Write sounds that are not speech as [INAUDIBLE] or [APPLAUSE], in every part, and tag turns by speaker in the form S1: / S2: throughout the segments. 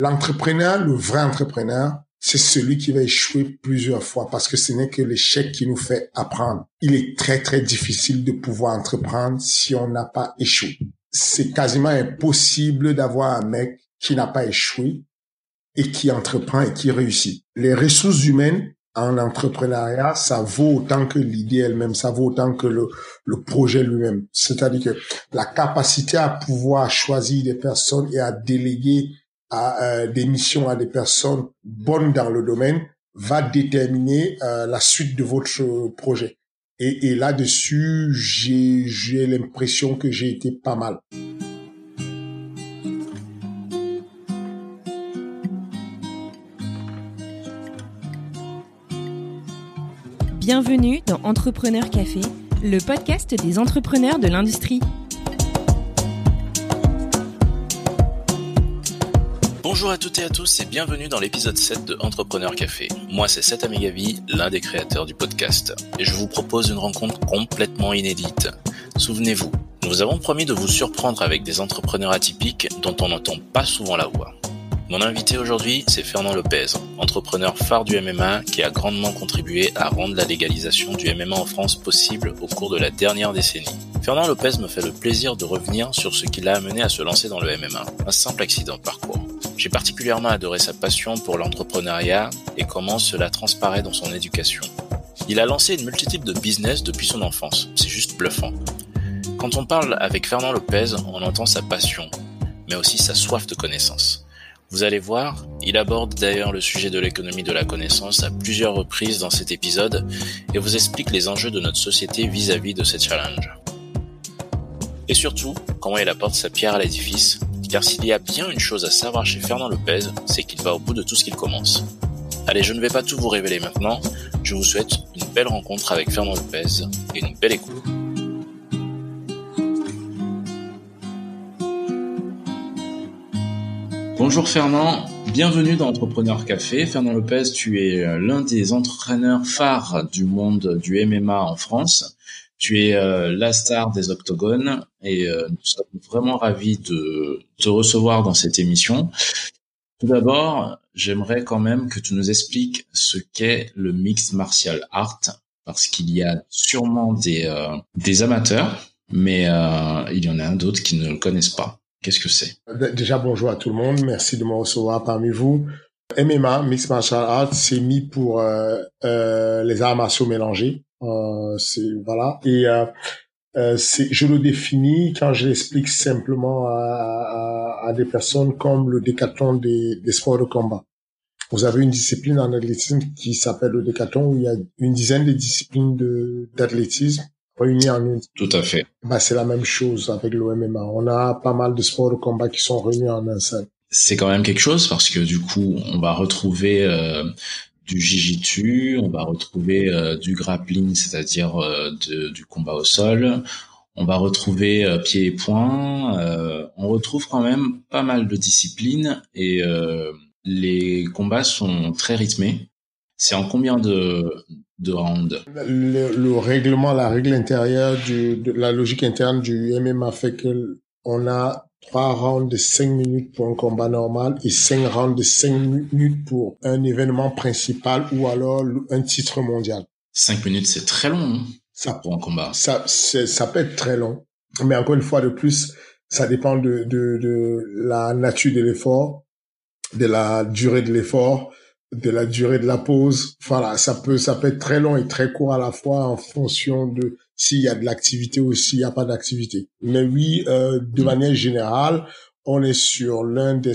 S1: L'entrepreneur, le vrai entrepreneur, c'est celui qui va échouer plusieurs fois parce que ce n'est que l'échec qui nous fait apprendre. Il est très, très difficile de pouvoir entreprendre si on n'a pas échoué. C'est quasiment impossible d'avoir un mec qui n'a pas échoué et qui entreprend et qui réussit. Les ressources humaines en entrepreneuriat, ça vaut autant que l'idée elle-même, ça vaut autant que le, le projet lui-même. C'est-à-dire que la capacité à pouvoir choisir des personnes et à déléguer à euh, des missions à des personnes bonnes dans le domaine va déterminer euh, la suite de votre projet. Et, et là-dessus, j'ai l'impression que j'ai été pas mal.
S2: Bienvenue dans Entrepreneur Café, le podcast des entrepreneurs de l'industrie.
S3: Bonjour à toutes et à tous et bienvenue dans l'épisode 7 de Entrepreneur Café. Moi c'est Seth Amegavi, l'un des créateurs du podcast, et je vous propose une rencontre complètement inédite. Souvenez-vous, nous avons promis de vous surprendre avec des entrepreneurs atypiques dont on n'entend pas souvent la voix. Mon invité aujourd'hui, c'est Fernand Lopez, entrepreneur phare du MMA qui a grandement contribué à rendre la légalisation du MMA en France possible au cours de la dernière décennie. Fernand Lopez me fait le plaisir de revenir sur ce qui l'a amené à se lancer dans le MMA, un simple accident de parcours. J'ai particulièrement adoré sa passion pour l'entrepreneuriat et comment cela transparaît dans son éducation. Il a lancé une multitude de business depuis son enfance, c'est juste bluffant. Quand on parle avec Fernand Lopez, on entend sa passion, mais aussi sa soif de connaissance. Vous allez voir, il aborde d'ailleurs le sujet de l'économie de la connaissance à plusieurs reprises dans cet épisode et vous explique les enjeux de notre société vis-à-vis de ces challenges. Et surtout, comment il apporte sa pierre à l'édifice, car s'il y a bien une chose à savoir chez Fernand Lopez, c'est qu'il va au bout de tout ce qu'il commence. Allez, je ne vais pas tout vous révéler maintenant, je vous souhaite une belle rencontre avec Fernand Lopez et une belle écoute. Bonjour Fernand, bienvenue dans Entrepreneur Café. Fernand Lopez, tu es euh, l'un des entraîneurs phares du monde du MMA en France. Tu es euh, la star des octogones et euh, nous sommes vraiment ravis de te recevoir dans cette émission. Tout d'abord, j'aimerais quand même que tu nous expliques ce qu'est le mixed martial art parce qu'il y a sûrement des, des amateurs, mais il y en a d'autres qui ne le connaissent pas. Qu'est-ce que c'est?
S1: Déjà, bonjour à tout le monde. Merci de me recevoir parmi vous. MMA, Mixed Martial Arts, c'est mis pour euh, euh, les arts martiaux mélangés. Euh, c'est voilà. Et euh, euh, c'est, je le définis quand je l'explique simplement à, à, à, des personnes comme le décathlon des, des sports de combat. Vous avez une discipline en athlétisme qui s'appelle le décathlon où il y a une dizaine de disciplines de, d'athlétisme réunis en une.
S3: Tout à fait.
S1: Bah, c'est la même chose avec l'OMMA. On a pas mal de sports de combat qui sont réunis en un seul.
S3: C'est quand même quelque chose parce que du coup, on va retrouver euh, du jiu on va retrouver euh, du grappling, c'est-à-dire euh, du combat au sol. On va retrouver euh, pieds et poings. on retrouve quand même pas mal de disciplines et les combats sont très rythmés. C'est en combien de, de rounds
S1: le, règlement, la règle intérieure, du, de la logique interne du MMA fait que on a trois rounds de cinq minutes pour un combat normal et cinq rounds de cinq minutes pour un événement principal ou alors un titre mondial.
S3: Cinq minutes, c'est très long hein, ça, pour un combat.
S1: Ça, ça peut être très long. Mais encore une fois de plus, ça dépend de, de, de la nature de l'effort, de la durée de l'effort, de la durée de la pause. Voilà, ça peut, ça peut être très long et très court à la fois en fonction de s'il y a de l'activité ou s'il n'y a pas d'activité. Mais oui, euh, de mm. manière générale, on est sur l'un des,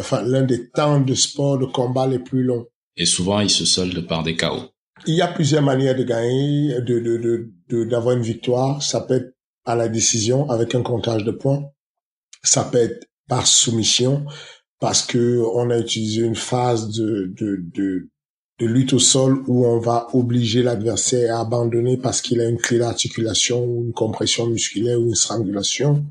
S1: enfin, l'un des temps de sport de combat les plus longs.
S3: Et souvent, il se solde par des chaos.
S1: Il y a plusieurs manières de gagner, de, de, de, d'avoir une victoire. Ça peut être à la décision avec un comptage de points. Ça peut être par soumission parce que on a utilisé une phase de, de, de, de lutte au sol où on va obliger l'adversaire à abandonner parce qu'il a une clé d'articulation ou une compression musculaire ou une strangulation.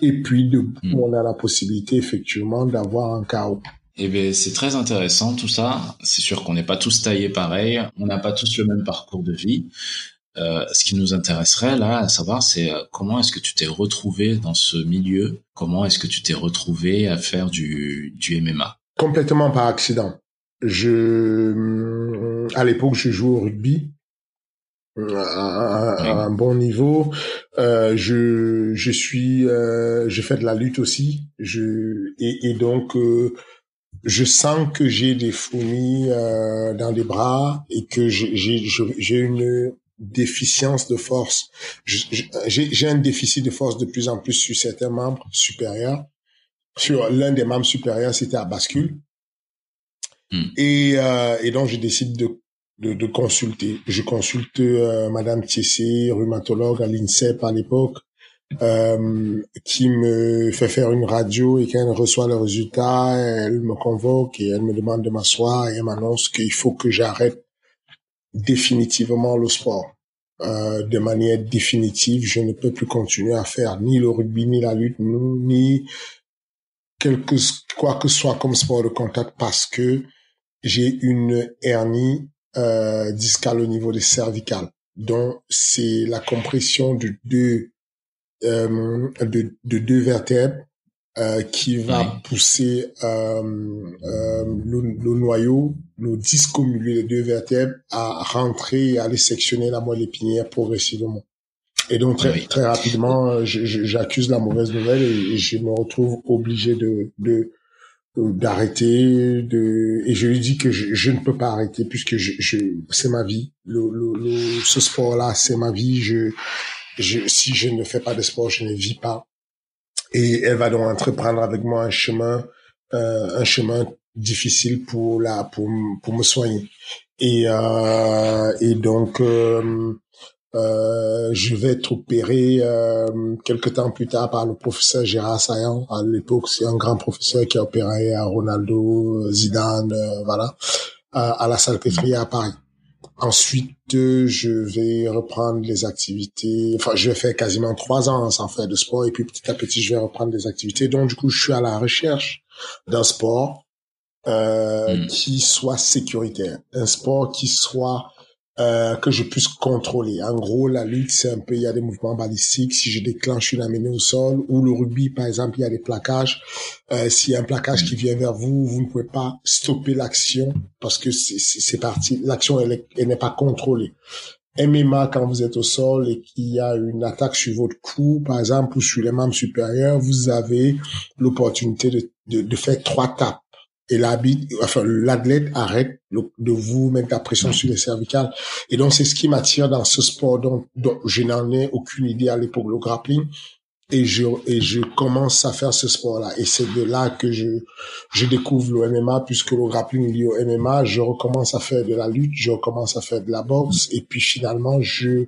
S1: Et puis, de, hmm. on a la possibilité effectivement d'avoir un chaos.
S3: Eh bien, c'est très intéressant tout ça. C'est sûr qu'on n'est pas tous taillés pareil, on n'a pas tous le même parcours de vie. Euh, ce qui nous intéresserait là à savoir, c'est euh, comment est-ce que tu t'es retrouvé dans ce milieu? Comment est-ce que tu t'es retrouvé à faire du, du MMA
S1: Complètement par accident. Je, à l'époque, je jouais au rugby à, un bon niveau. Euh, je je suis euh, je fais de la lutte aussi. Je et, et donc euh, je sens que j'ai des fourmis euh, dans les bras et que j'ai j'ai une déficience de force. J'ai un déficit de force de plus en plus sur certains membres supérieurs. Sur l'un des membres supérieurs, c'était à bascule. Hmm. Et, euh, et donc, je décide de de, de consulter. Je consulte euh, Madame Thiessé, rhumatologue à l'INSEP à l'époque, euh, qui me fait faire une radio et quand elle reçoit le résultat, elle me convoque et elle me demande de m'asseoir et elle m'annonce qu'il faut que j'arrête définitivement le sport. Euh, de manière définitive, je ne peux plus continuer à faire ni le rugby, ni la lutte, ni quelque quoi que soit comme sport de contact parce que j'ai une hernie euh, discale au niveau des cervicales. Donc, c'est la compression de deux, euh, de, deux vertèbres euh, qui va pousser euh, euh, le, le, noyau, le disque au milieu des deux vertèbres à rentrer et aller sectionner la moelle épinière progressivement. Et donc très, très rapidement, j'accuse la mauvaise nouvelle et, je me retrouve obligé de, de d'arrêter de et je lui dis que je, je, ne peux pas arrêter puisque je, je c'est ma vie. Le, le, ce sport là c'est ma vie. Je, je si je ne fais pas de sport je ne vis pas et elle va donc entreprendre avec moi un chemin euh, un chemin difficile pour la pour pour me soigner et euh, et donc euh, euh, je vais être opéré euh, quelques temps plus tard par le professeur Gérard Sayan. À l'époque, c'est un grand professeur qui a opéré à Ronaldo, Zidane, euh, voilà, à, la Salpêtrière à Paris. Ensuite, je vais reprendre les activités. Enfin, je vais faire quasiment trois ans sans faire de sport et puis petit à petit, je vais reprendre des activités. Donc, du coup, je suis à la recherche d'un sport euh, hmm. qui soit sécuritaire, un sport qui soit euh, que je puisse contrôler. En gros, la lutte, c'est un peu, il y a des mouvements balistiques. Si je déclenche une amenée au sol, ou le rugby, par exemple, il y a des plaquages. Euh, S'il y a un plaquage qui vient vers vous, vous ne pouvez pas stopper l'action parce que c'est parti. L'action, elle, n'est pas contrôlée. MMA, quand vous êtes au sol et qu'il y a une attaque sur votre cou, par exemple, ou sur les membres supérieurs, vous avez l'opportunité de, de, de faire trois tapes et enfin l'athlète arrête de vous mettre la pression sur les cervicales. Et donc c'est ce qui m'attire dans ce sport dont, dont je n'en ai aucune idée à l'époque, le grappling. Et je et je commence à faire ce sport-là. Et c'est de là que je je découvre le MMA puisque le grappling est lié au MMA. Je recommence à faire de la lutte, je recommence à faire de la boxe et puis finalement je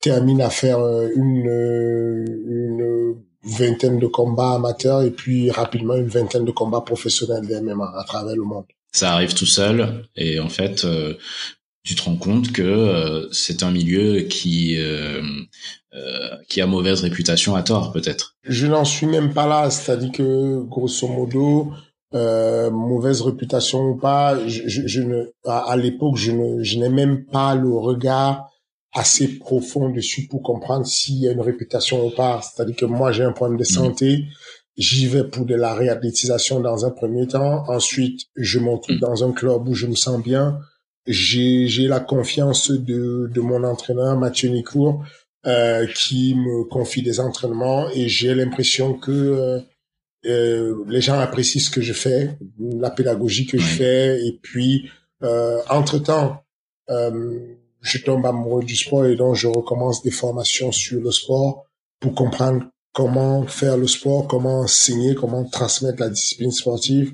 S1: termine à faire euh, une une vingtaine de combats amateurs et puis rapidement une vingtaine de combats professionnels de MMA à travers le monde.
S3: Ça arrive tout seul et en fait, euh, tu te rends compte que euh, c'est un milieu qui euh, qui a mauvaise réputation à tort peut-être.
S1: Je n'en suis même pas là, c'est-à-dire que grosso modo, mauvaise réputation ou pas, je, je, ne, à, à l'époque, je ne, je n'ai même pas le regard assez profond dessus pour comprendre s'il y a une réputation ou pas. C'est-à-dire que moi, j'ai un problème de santé. J'y vais pour de la réhabilitation dans un premier temps. Ensuite, je monte dans un club où je me sens bien. J'ai, j'ai la confiance de, de mon entraîneur, Mathieu Nicourt, euh, qui me confie des entraînements et j'ai l'impression que euh, euh, les gens apprécient ce que je fais, la pédagogie que je fais. Et puis, euh, entre-temps, euh, je tombe amoureux du sport et donc je recommence des formations sur le sport pour comprendre comment faire le sport, comment enseigner, comment transmettre la discipline sportive.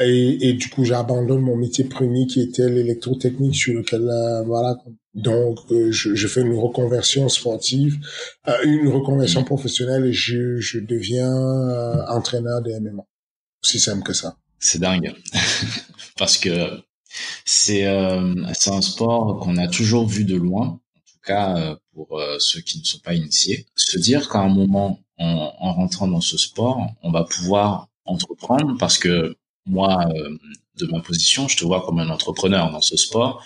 S1: Et, du coup, j'abandonne mon métier premier qui était l'électrotechnique sur lequel, euh, voilà. Donc, euh, je, fais une reconversion sportive, euh, une reconversion professionnelle et je, je deviens entraîneur de MMA. Aussi simple que ça.
S3: C'est dingue. [LAUGHS] Parce que c'est euh, c'est un sport qu'on a toujours vu de loin, en tout cas euh, pour euh, ceux qui ne sont pas initiés. Se dire qu'à un moment, en, en, rentrant dans ce sport, on va pouvoir entreprendre parce que moi, de ma position, je te vois comme un entrepreneur dans ce sport.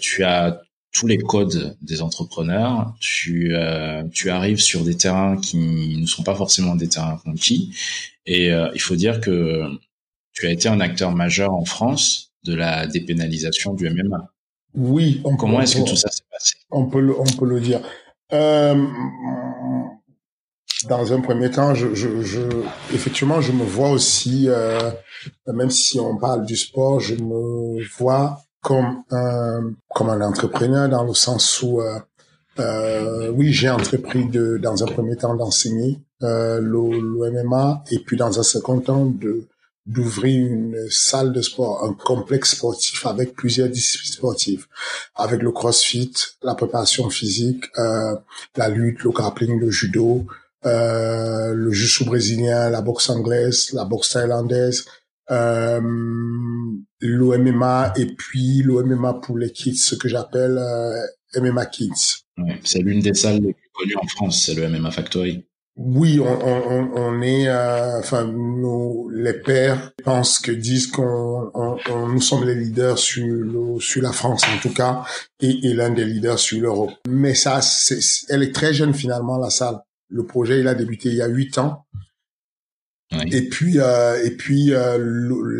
S3: tu as tous les codes des entrepreneurs. Tu, euh, tu arrives sur des terrains qui ne sont pas forcément des terrains conquis. Et euh, il faut dire que tu as été un acteur majeur en France de la dépénalisation du MMA.
S1: Oui.
S3: On Comment est-ce que tout ça s'est passé?
S1: On peut le, on peut le dire. Euh, dans un premier temps, je, je, je, effectivement, je me vois aussi, euh, même si on parle du sport, je me vois comme un, comme un entrepreneur dans le sens où, euh, euh, oui, j'ai entrepris de, dans un premier temps d'enseigner euh, l'OMMA et puis dans un second temps de d'ouvrir une salle de sport, un complexe sportif avec plusieurs disciplines sportives, avec le crossfit, la préparation physique, euh, la lutte, le grappling, le judo, euh, le jiu brésilien, la boxe anglaise, la boxe thaïlandaise, euh, l'OMMA et puis l'OMMA pour les kids, ce que j'appelle euh, MMA Kids.
S3: Ouais, c'est l'une des salles les plus connues en France, c'est le MMA Factory.
S1: Oui, on, on, on est, euh, enfin, nous, les pères pensent que disent qu'on, on, nous sommes les leaders sur, le, sur la France en tout cas, et, et l'un des leaders sur l'Europe. Mais ça, c'est, elle est très jeune finalement la salle. Le projet, il a débuté il y a huit ans. Et puis, euh, et puis euh,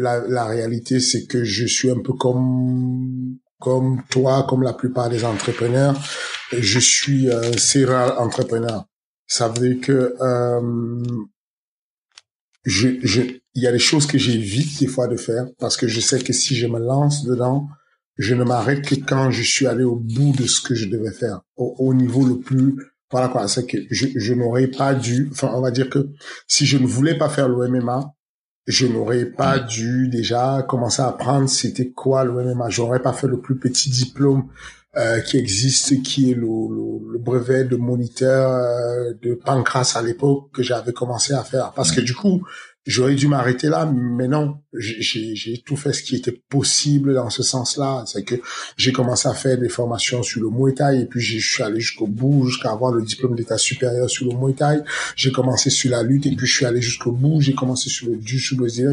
S1: la, la réalité, c'est que je suis un peu comme comme toi, comme la plupart des entrepreneurs. Je suis un serial entrepreneur. Ça veut dire que euh, je, je, il y a des choses que j'évite des fois de faire parce que je sais que si je me lance dedans, je ne m'arrête que quand je suis allé au bout de ce que je devais faire, au, au niveau le plus voilà quoi, c'est que je, je n'aurais pas dû, enfin on va dire que si je ne voulais pas faire le MMA, je n'aurais pas dû déjà commencer à apprendre c'était quoi le MMA. J'aurais pas fait le plus petit diplôme euh, qui existe, qui est le, brevet de moniteur euh, de pancras à l'époque que j'avais commencé à faire. Parce que du coup, J'aurais dû m'arrêter là, mais non, j'ai tout fait ce qui était possible dans ce sens-là. C'est que j'ai commencé à faire des formations sur le Muay Thai et puis je suis allé jusqu'au bout, jusqu'à avoir le diplôme d'état supérieur sur le Muay Thai. J'ai commencé sur la lutte et puis je suis allé jusqu'au bout. J'ai commencé sur le jiu-jitsu brésilien.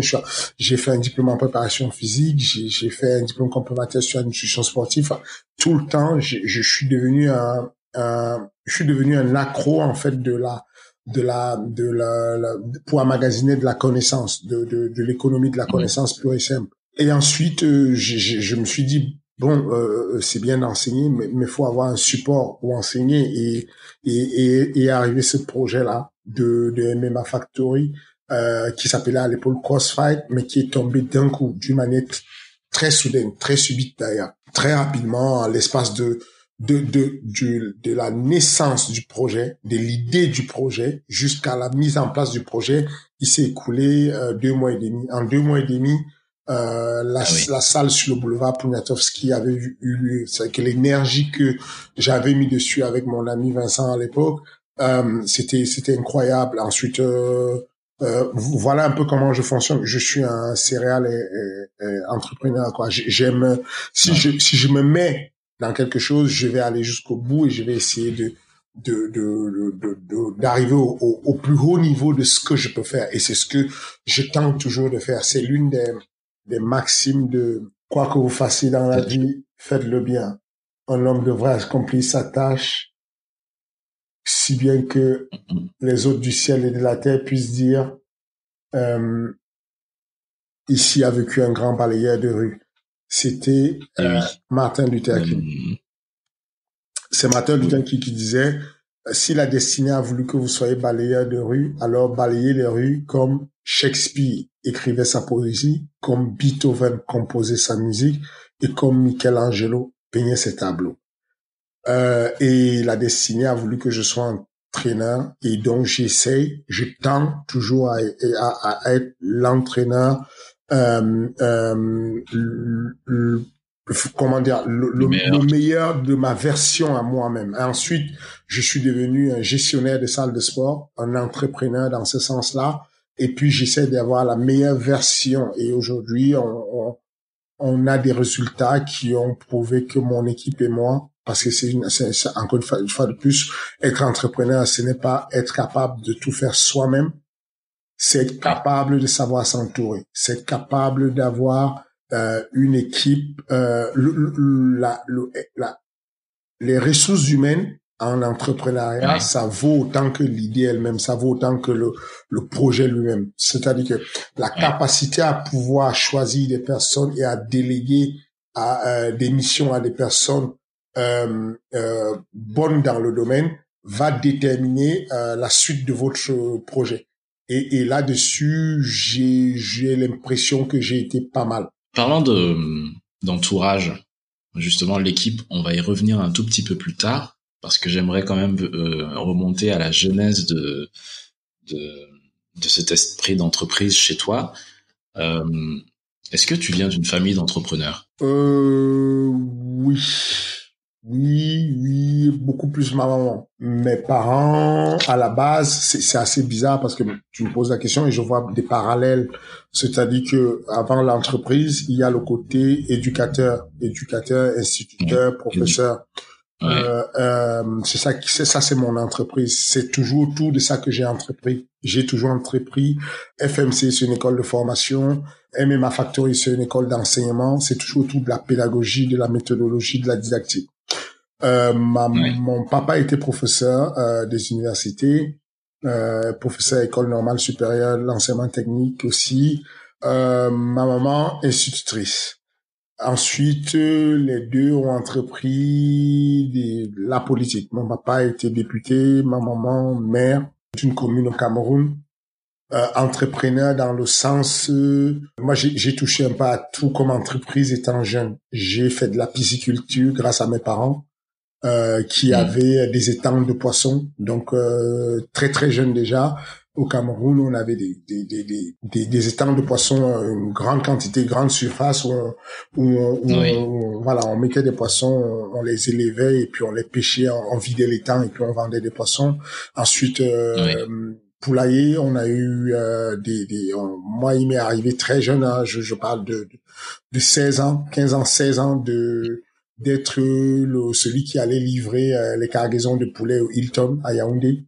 S1: J'ai fait un diplôme en préparation physique. J'ai fait un diplôme complémentaire sur la nutrition sportive. tout le temps, je suis devenu un, un, je suis devenu un accro en fait de la de la de la, la pour emmagasiner de la connaissance de de, de l'économie de la connaissance pure et simple. Et ensuite euh, je, je, me suis dit bon euh, c'est bien d'enseigner mais il faut avoir un support pour enseigner et et et, et arriver ce projet là de de MMA Factory euh, qui s'appelait à l'époque Crossfight mais qui est tombé d'un coup d'une manière très soudaine très subite d'ailleurs très rapidement l'espace de de, de, de, de la naissance du projet, de l'idée du projet jusqu'à la mise en place du projet, il s'est écoulé euh, deux mois et demi. En deux mois et demi, euh, la, ah la salle sur le boulevard Poniatowski avait eu lieu. C'est que l'énergie que j'avais mis dessus avec mon ami Vincent à l'époque, euh, c'était c'était incroyable. Ensuite, euh, euh, voilà un peu comment je fonctionne. Je suis un céréal et, et, entrepreneur. Quoi. J'aime si je si je me mets dans quelque chose, je vais aller jusqu'au bout et je vais essayer de de d'arriver de, de, au, au, plus haut niveau de ce que je peux faire. Et c'est ce que je tente toujours de faire. C'est l'une des des maximes de quoi que vous fassiez dans la vie faites-le bien. Un homme devrait accomplir sa tâche si bien que les autres du ciel et de la terre puissent dire euh, ici a vécu un grand balayeur de rue c'était euh, Martin Luther King. Mm. C'est Martin Luther King qui disait euh, si la destinée a voulu que vous soyez balayeur de rue, alors balayez les rues comme Shakespeare écrivait sa poésie, comme Beethoven composait sa musique et comme Michelangelo peignait ses tableaux. Euh, et la destinée a voulu que je sois entraîneur et donc j'essaie, je tends toujours à, à, à être l'entraîneur comment dire le, meilleur. de ma version à moi-même. Ensuite, je suis devenu un gestionnaire de salle de sport, un entrepreneur dans ce sens-là. Et puis j'essaie d'avoir la meilleure version. Et aujourd'hui, on, on, a des résultats qui ont prouvé que mon équipe et moi, parce que c'est encore une fois, une fois de plus, être entrepreneur, ce n'est pas être capable de tout faire soi-même, c'est être capable de savoir s'entourer, c'est être capable d'avoir euh, une équipe. Euh, la, la, les ressources humaines en entrepreneuriat, ça vaut autant que l'idée elle-même, ça vaut autant que le, le projet lui-même. C'est-à-dire que la capacité à pouvoir choisir des personnes et à déléguer à, euh, des missions à des personnes euh, euh, bonnes dans le domaine va déterminer euh, la suite de votre projet. Et, et là-dessus, j'ai, j'ai l'impression que j'ai été pas mal.
S3: Parlant de d'entourage, justement l'équipe, on va y revenir un tout petit peu plus tard parce que j'aimerais quand même euh, remonter à la genèse de, de, de cet esprit d'entreprise chez toi. Euh, Est-ce que tu viens d'une famille d'entrepreneurs?
S1: Euh, Oui. Oui, oui, beaucoup plus ma maman. Mes parents, à la base, c'est assez bizarre parce que tu me poses la question et je vois des parallèles. C'est-à-dire que avant l'entreprise, il y a le côté éducateur, éducateur, instituteur, professeur. Euh, euh, c'est ça qui, c'est ça, c'est mon entreprise. C'est toujours autour de ça que j'ai entrepris. J'ai toujours entrepris. FMC, c'est une école de formation. MMA Factory, c'est une école d'enseignement. C'est toujours autour de la pédagogie, de la méthodologie, de la didactique. Euh, ma, Mon papa était professeur euh, des universités, euh, professeur à école normale supérieure, l'enseignement technique aussi. Euh, ma maman institutrice. Ensuite, les deux ont entrepris de la politique. Mon papa était député, ma maman maire d'une commune au Cameroun. Euh, entrepreneur dans le sens, euh, moi j'ai touché un peu à tout comme entreprise étant jeune. J'ai fait de la pisciculture grâce à mes parents euh, qui mmh. avaient des étangs de poissons, donc euh, très très jeune déjà au Cameroun, on avait des, des, des, des, des étangs de poissons, euh, une grande quantité, grande surface où, on, voilà, on mettait des poissons, on, les élevait et puis on les pêchait, on, vidait l'étang et puis on vendait des poissons. Ensuite, euh, poulailler, on a eu euh, des, des moi il m'est arrivé très jeune, hein, je, je parle de, de 16 ans, 15 ans, 16 ans de d'être le celui qui allait livrer euh, les cargaisons de poulet au Hilton à Yaoundé.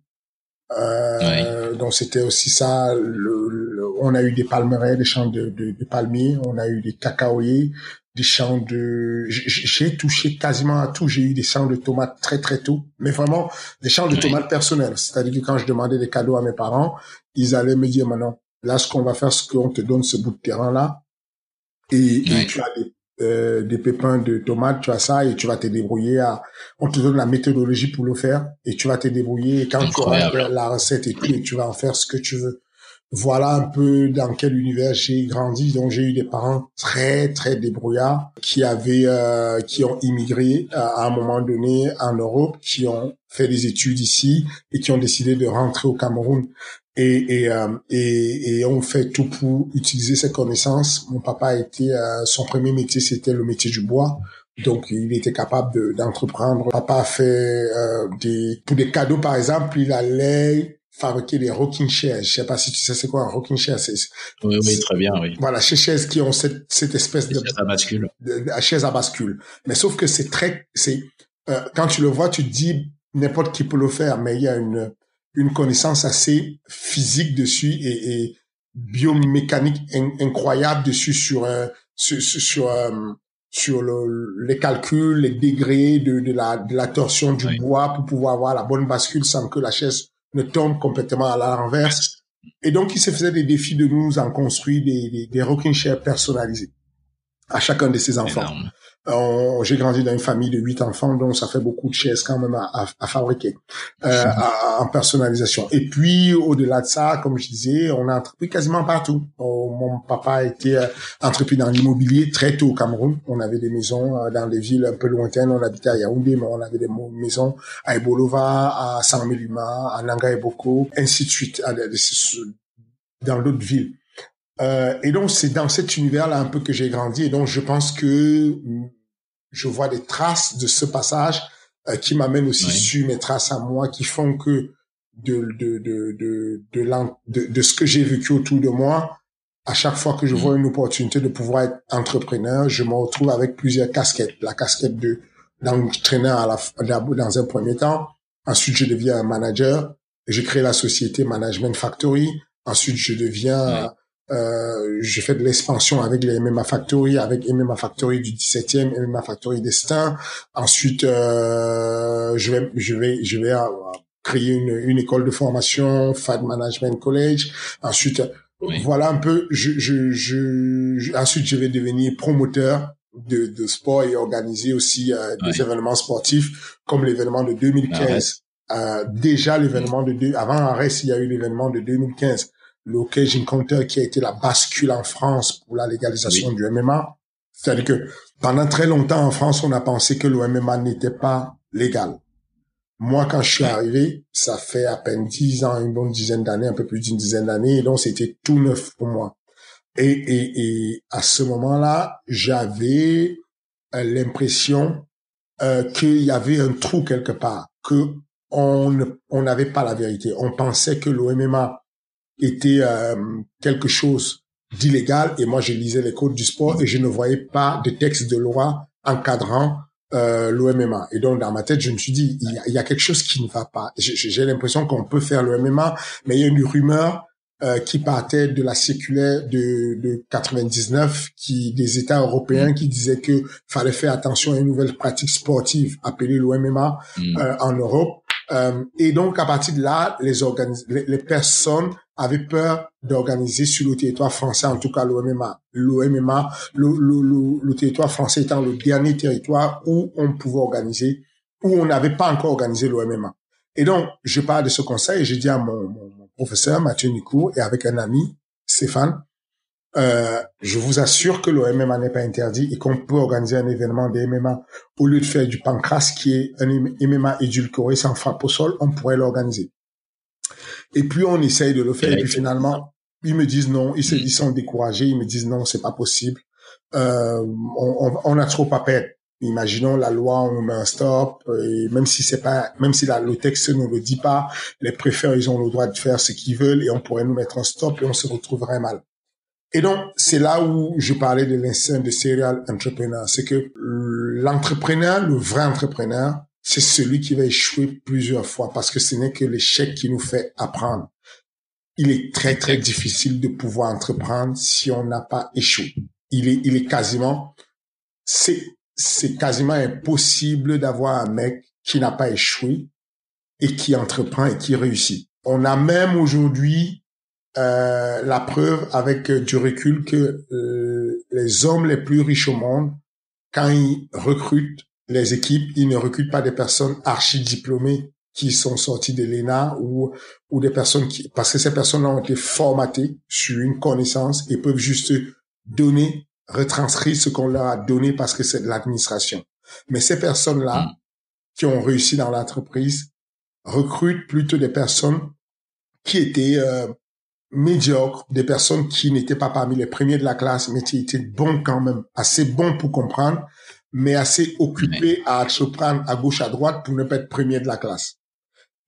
S1: Euh, Donc c'était aussi ça. Le, on a eu des palmeraies, des champs de, de, de, palmiers, on a eu des cacaoyers, des champs de. J'ai touché quasiment à tout. J'ai eu des champs de tomates très très tôt, mais vraiment des champs de tomates personnels. C'est-à-dire que quand je demandais des cadeaux à mes parents, ils allaient me dire maintenant, là ce qu'on va faire, c'est qu'on te donne ce bout de terrain là, et, et tu as des euh, des pépins de tomates, tu as ça et tu vas te débrouiller à, on te donne la méthodologie pour le faire et tu vas te débrouiller et quand tu auras la recette et tout et tu vas en faire ce que tu veux. Voilà un peu dans quel univers j'ai grandi. Donc j'ai eu des parents très très débrouillards qui avaient, euh, qui ont immigré euh, à un moment donné en Europe, qui ont fait des études ici et qui ont décidé de rentrer au Cameroun et, et, euh, et, et, on fait tout pour utiliser ces connaissances. Mon papa a été, euh, son premier métier, c'était le métier du bois. Donc, il était capable d'entreprendre. papa a fait euh, des, pour des cadeaux, par exemple, il allait fabriquer des rocking chairs. Je sais pas si tu sais c'est quoi un rocking chair. C'est,
S3: oui, oui, très bien, oui.
S1: Voilà, ces chaises qui ont cette, cette espèce de...
S3: Chaises à bascule.
S1: De, de, chaise à bascule. Mais sauf que c'est très, c'est, euh, quand tu le vois, tu te dis, n'importe qui peut le faire, mais il y a une, une connaissance assez physique dessus et, et biomécanique incroyable dessus sur euh, sur sur, euh, sur le, les calculs, les degrés de, de la de la torsion du bois pour pouvoir avoir la bonne bascule sans que la chaise ne tombe complètement à la renverse. Et donc, il se faisait des défis de nous en construire des, des, des rocking chairs personnalisés à chacun de ses enfants. J'ai grandi dans une famille de huit enfants, donc ça fait beaucoup de chaises quand même à, à, fabriquer euh, en personnalisation. Et puis au-delà de ça, comme je disais, on a entrepris quasiment partout. Oh, mon papa a été euh, entrepris dans l'immobilier très tôt au Cameroun. On avait des maisons euh, dans des villes un peu lointaines. On habitait à Yaoundé, mais on avait des maisons à Ebolova, à Saint-Meluma, à Nanga et Boko, ainsi de suite, dans d'autres villes. Euh, et donc c'est dans cet univers-là un peu que j'ai grandi. Et donc je pense que je vois des traces de ce passage euh, qui m'amènent aussi sur mes traces à moi, qui font que de de de de de, de, ce que j'ai vécu autour de moi, à chaque fois que je vois une opportunité de pouvoir être entrepreneur, je me retrouve avec plusieurs casquettes. La casquette de d'entraîneur à la, dans un premier temps. Ensuite, je deviens un manager. Je crée la société Management Factory. Ensuite, je deviens Euh, j'ai fait de l'expansion avec les MMA Factory, avec MMA Factory du 17e, MMA Factory d'Estaing. Ensuite, euh, je vais, je vais, je vais euh, créer une, une école de formation, FAD Management College. Ensuite, voilà un peu. Je, je, je, ensuite, je vais devenir promoteur de, de sport et organiser aussi euh, des événements sportifs comme l'événement de 2015. Euh, déjà l'événement de deux, avant Arès, il y a eu l'événement de 2015 le Encounter qui a été la bascule en France pour la légalisation du MMA. C'est-à-dire que pendant très longtemps en France, on a pensé que le MMA n'était pas légal. Moi, quand je suis arrivé, ça fait à peine dix ans, une bonne dizaine d'années, un peu plus d'une dizaine d'années, et donc c'était tout neuf pour moi. Et, et, et à ce moment-là, j'avais euh, l'impression euh, qu'il y avait un trou quelque part, que on n'avait pas la vérité. On pensait que le MMA était euh, quelque chose d'illégal et moi je lisais les codes du sport et je ne voyais pas de texte de loi encadrant euh, l'OMMA. Et donc dans ma tête, je me suis dit, il y a, il y a quelque chose qui ne va pas. J'ai l'impression qu'on peut faire l'OMMA, mais il y a une rumeur euh, qui partait de la circulaire de, de 99 qui des États européens qui disaient que fallait faire attention à une nouvelle pratique sportive appelée l'OMMA mm. euh, en Europe. Euh, et donc à partir de là, les, les, les personnes avait peur d'organiser sur le territoire français, en tout cas l'OMMA. L'OMMA, le, le, le, territoire français étant le dernier territoire où on pouvait organiser, où on n'avait pas encore organisé l'OMMA. Et donc, je parle de ce conseil et je dis à mon, mon, professeur Mathieu Nicou et avec un ami, Stéphane, euh, je vous assure que le n'est pas interdit et qu'on peut organiser un événement de MMA au lieu de faire du pancras qui est un MMA édulcoré sans frappe au sol, on pourrait l'organiser. Et puis on essaye de le faire. Et puis finalement, ils me disent non. Ils, se, ils sont découragés. Ils me disent non, c'est pas possible. Euh, on, on, a trop à perdre. Imaginons la loi, on met un stop, et même si c'est pas, même si la, le texte ne le dit pas, les préfets, ils ont le droit de faire ce qu'ils veulent et on pourrait nous mettre un stop et on se retrouverait mal. Et donc, c'est là où je parlais de l'instinct de serial entrepreneur. C'est que l'entrepreneur, le vrai entrepreneur, c'est celui qui va échouer plusieurs fois parce que ce n'est que l'échec qui nous fait apprendre. Il est très, très difficile de pouvoir entreprendre si on n'a pas échoué. Il est, il est quasiment, c'est, c'est quasiment impossible d'avoir un mec qui n'a pas échoué et qui entreprend et qui réussit. On a même aujourd'hui euh, la preuve avec du recul que euh, les hommes les plus riches au monde, quand ils recrutent, les équipes, ils ne recrutent pas des personnes archi-diplômées qui sont sorties de l'ENA ou, ou des personnes qui, parce que ces personnes ont été formatées sur une connaissance et peuvent juste donner, retranscrire ce qu'on leur a donné parce que c'est de l'administration. Mais ces personnes-là, mm. qui ont réussi dans l'entreprise, recrutent plutôt des personnes qui étaient euh, médiocres, des personnes qui n'étaient pas parmi les premiers de la classe, mais qui étaient bons quand même, assez bons pour comprendre, mais assez occupé à se prendre à gauche, à droite pour ne pas être premier de la classe.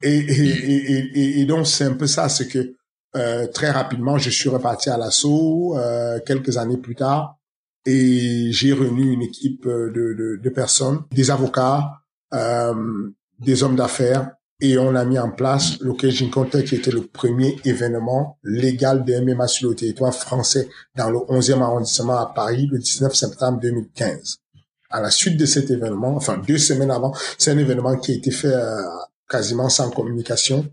S1: Et, et, et, et donc, c'est un peu ça, c'est que euh, très rapidement, je suis reparti à l'assaut euh, quelques années plus tard et j'ai réuni une équipe de, de, de personnes, des avocats, euh, des hommes d'affaires, et on a mis en place l'Occasion Counter qui était le premier événement légal de MMA sur le territoire français dans le 11e arrondissement à Paris le 19 septembre 2015 à la suite de cet événement, enfin deux semaines avant, c'est un événement qui a été fait euh, quasiment sans communication.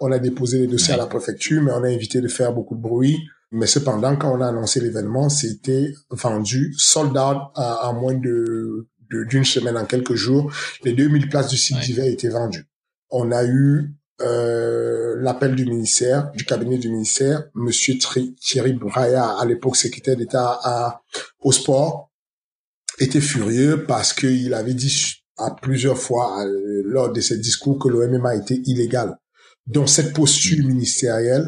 S1: On a déposé les dossiers à la préfecture, mais on a évité de faire beaucoup de bruit. Mais cependant, quand on a annoncé l'événement, c'était vendu, sold out en moins de d'une semaine, en quelques jours. Les 2000 places du site d'hiver étaient vendues. On a eu euh, l'appel du ministère, du cabinet du ministère, Monsieur Thierry Braya, à l'époque secrétaire d'État au sport, était furieux parce qu'il avait dit à plusieurs fois lors de ses discours que le MMA était illégal. Donc cette posture ministérielle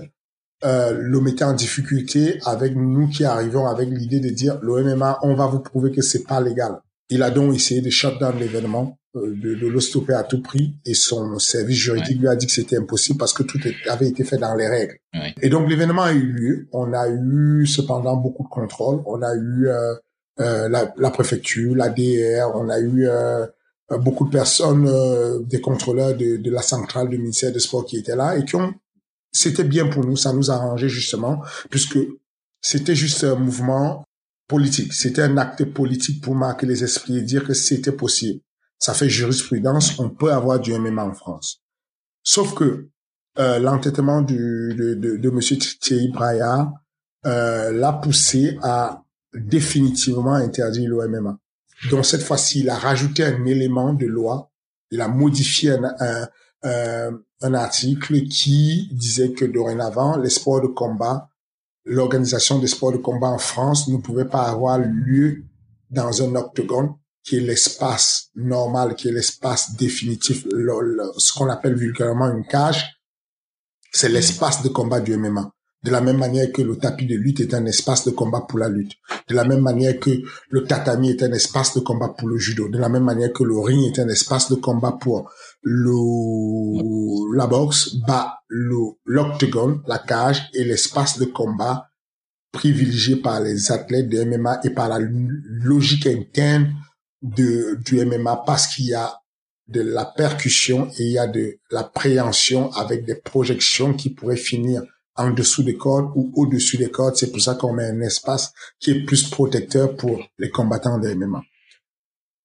S1: euh, le mettait en difficulté avec nous qui arrivons avec l'idée de dire le MMA, on va vous prouver que c'est pas légal. Il a donc essayé de shut down l'événement, euh, de, de, le stopper à tout prix, et son service juridique lui a dit que c'était impossible parce que tout avait été fait dans les règles. Et donc l'événement a eu lieu. On a eu cependant beaucoup de contrôle. On a eu euh, la, la, préfecture, la DR, on a eu euh, beaucoup de personnes, euh, des contrôleurs de, de, la centrale du ministère des Sports qui étaient là et qui ont, c'était bien pour nous, ça nous arrangeait justement, puisque c'était juste un mouvement politique. C'était un acte politique pour marquer les esprits et dire que c'était possible. Ça fait jurisprudence, on peut avoir du MMA en France. Sauf que euh, l'entêtement de, de, de Monsieur Thierry Braillard euh, l'a poussé à définitivement interdire le MMA. Donc cette fois-ci, il a rajouté un élément de loi, il a modifié un, un, un article qui disait que dorénavant, les sports de combat, l'organisation des sports de combat en France ne pouvait pas avoir lieu dans un octogone qui est l'espace normal, qui est l'espace définitif, ce qu'on appelle vulgairement une cage, c'est l'espace de combat du MMA. De la même manière que le tapis de lutte est un espace de combat pour la lutte. De la même manière que le tatami est un espace de combat pour le judo. De la même manière que le ring est un espace de combat pour le, la boxe. Bah, l'octogone, la cage est l'espace de combat privilégié par les athlètes de MMA et par la logique interne de, du MMA parce qu'il y a de la percussion et il y a de la préhension avec des projections qui pourraient finir en dessous des cordes ou au-dessus des cordes. C'est pour ça qu'on met un espace qui est plus protecteur pour les combattants de MMA.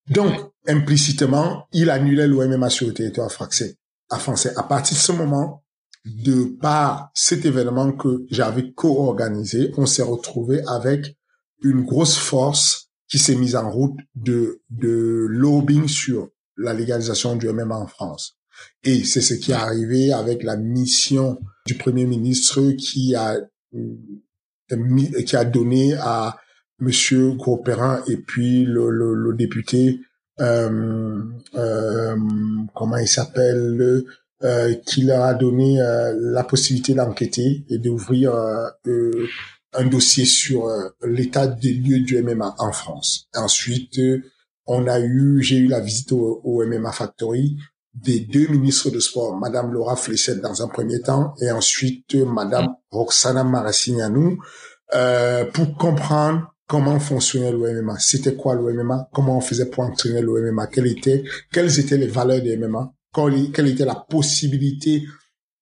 S1: Donc, implicitement, il annulait l'OMMA sur le territoire français. À français. À partir de ce moment, de par cet événement que j'avais co-organisé, on s'est retrouvé avec une grosse force qui s'est mise en route de, de lobbying sur la légalisation du MMA en France. Et c'est ce qui est arrivé avec la mission du Premier ministre qui a euh, qui a donné à Monsieur Grosperrin et puis le, le, le député euh, euh, comment il s'appelle euh, qui leur a donné euh, la possibilité d'enquêter et d'ouvrir euh, un dossier sur l'état des lieux du MMA en France. Ensuite, on a eu, j'ai eu la visite au, au MMA Factory des deux ministres de sport, Madame Laura Fléchette dans un premier temps et ensuite Madame Roxana Marasignanou, euh, pour comprendre comment fonctionnait l'OMMA, c'était quoi l'OMMA, comment on faisait pour entraîner l'OMMA, quelles étaient, quelles étaient les valeurs de MMA, quelle était la possibilité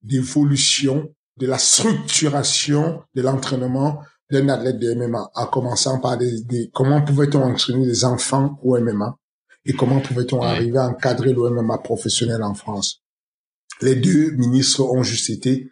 S1: d'évolution, de la structuration de l'entraînement d'un athlète de MMA, en commençant par des, des comment pouvait-on entraîner des enfants au MMA, et comment pouvait-on arriver à encadrer le MMA professionnel en France? Les deux ministres ont juste été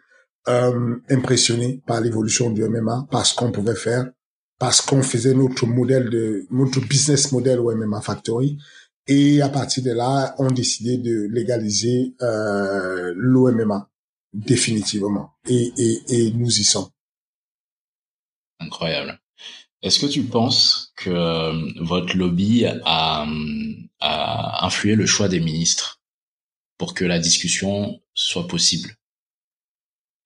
S1: euh, impressionnés par l'évolution du MMA, par ce qu'on pouvait faire, parce qu'on faisait notre modèle de notre business model au MMA Factory. Et à partir de là, on décidé de légaliser euh, l'OMMA définitivement. Et, et, et nous y sommes.
S3: Incroyable. Est-ce que tu penses que euh, votre lobby a, a influé le choix des ministres pour que la discussion soit possible?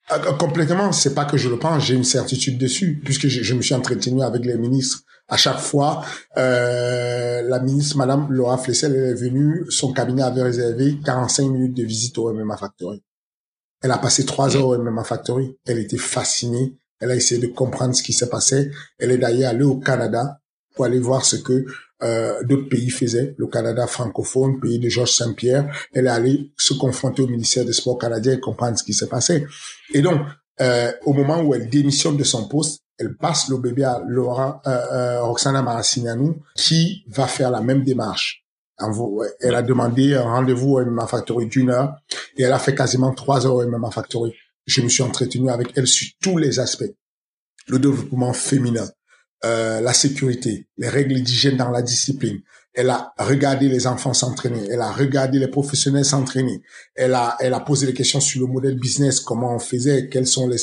S1: Ah, Complètement, c'est pas que je le pense, j'ai une certitude dessus, puisque je, me suis entretenu avec les ministres. À chaque fois, euh, la ministre, Madame Laura Flessel, elle est venue, son cabinet avait réservé 45 minutes de visite au MMA Factory. Elle a passé trois heures au MMA Factory. Elle était fascinée elle a essayé de comprendre ce qui s'est passé. Elle est d'ailleurs allée au Canada pour aller voir ce que euh, d'autres pays faisaient. Le Canada francophone, pays de Georges Saint-Pierre. Elle est allée se confronter au ministère des Sports canadien et comprendre ce qui s'est passé. Et donc, euh, au moment où elle démissionne de son poste, elle passe le bébé à Laura, euh, euh Roxana Marasignanou, qui va faire la même démarche. Elle a demandé un rendez-vous au MMA Factory d'une heure et elle a fait quasiment trois heures au MMA Factory je me suis entretenu avec elle sur tous les aspects. Le développement féminin, euh, la sécurité, les règles d'hygiène dans la discipline. Elle a regardé les enfants s'entraîner, elle a regardé les professionnels s'entraîner, elle a, elle a posé des questions sur le modèle business, comment on faisait, quels sont les,